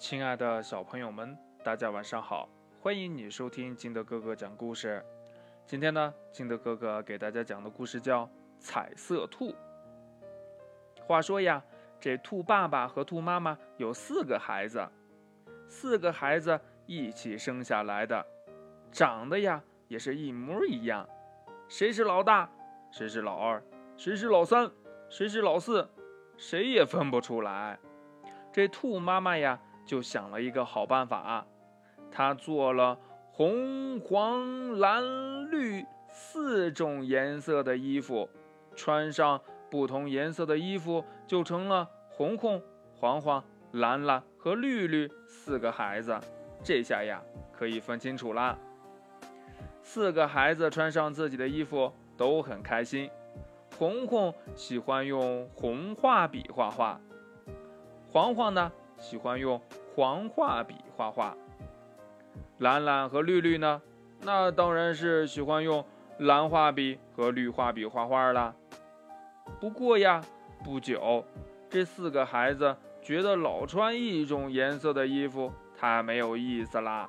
亲爱的小朋友们，大家晚上好！欢迎你收听金德哥哥讲故事。今天呢，金德哥哥给大家讲的故事叫《彩色兔》。话说呀，这兔爸爸和兔妈妈有四个孩子，四个孩子一起生下来的，长得呀也是一模一样。谁是老大？谁是老二？谁是老三？谁是老四？谁也分不出来。这兔妈妈呀，就想了一个好办法，他做了红、黄、蓝、绿四种颜色的衣服，穿上不同颜色的衣服，就成了红红、黄黄、蓝蓝和绿绿四个孩子。这下呀，可以分清楚啦。四个孩子穿上自己的衣服，都很开心。红红喜欢用红画笔画画，黄黄呢喜欢用黄画笔画画，蓝蓝和绿绿呢，那当然是喜欢用蓝画笔和绿画笔画画了。不过呀，不久，这四个孩子觉得老穿一种颜色的衣服太没有意思啦，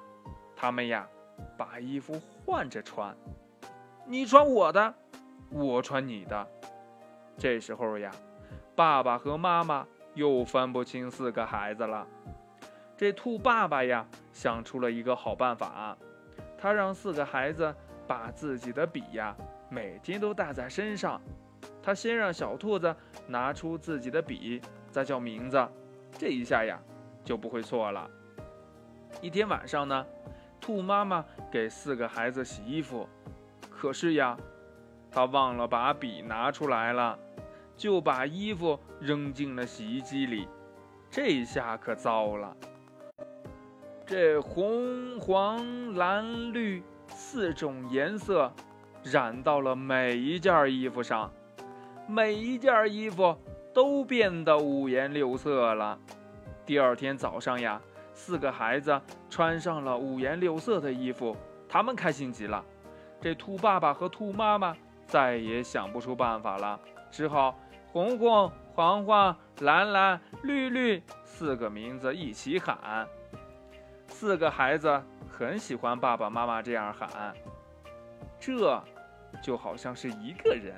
他们呀，把衣服换着穿，你穿我的。我穿你的，这时候呀，爸爸和妈妈又分不清四个孩子了。这兔爸爸呀，想出了一个好办法，他让四个孩子把自己的笔呀，每天都带在身上。他先让小兔子拿出自己的笔，再叫名字，这一下呀，就不会错了。一天晚上呢，兔妈妈给四个孩子洗衣服，可是呀。他忘了把笔拿出来了，就把衣服扔进了洗衣机里，这下可糟了。这红、黄、蓝、绿四种颜色染到了每一件衣服上，每一件衣服都变得五颜六色了。第二天早上呀，四个孩子穿上了五颜六色的衣服，他们开心极了。这兔爸爸和兔妈妈。再也想不出办法了，只好红红、黄黄、蓝蓝、绿绿四个名字一起喊。四个孩子很喜欢爸爸妈妈这样喊，这就好像是一个人。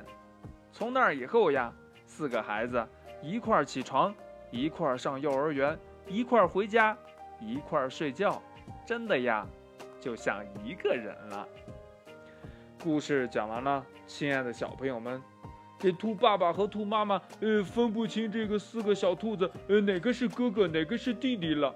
从那以后呀，四个孩子一块儿起床，一块儿上幼儿园，一块儿回家，一块儿睡觉，真的呀，就像一个人了。故事讲完了，亲爱的小朋友们，这兔爸爸和兔妈妈，呃，分不清这个四个小兔子，呃，哪个是哥哥，哪个是弟弟了。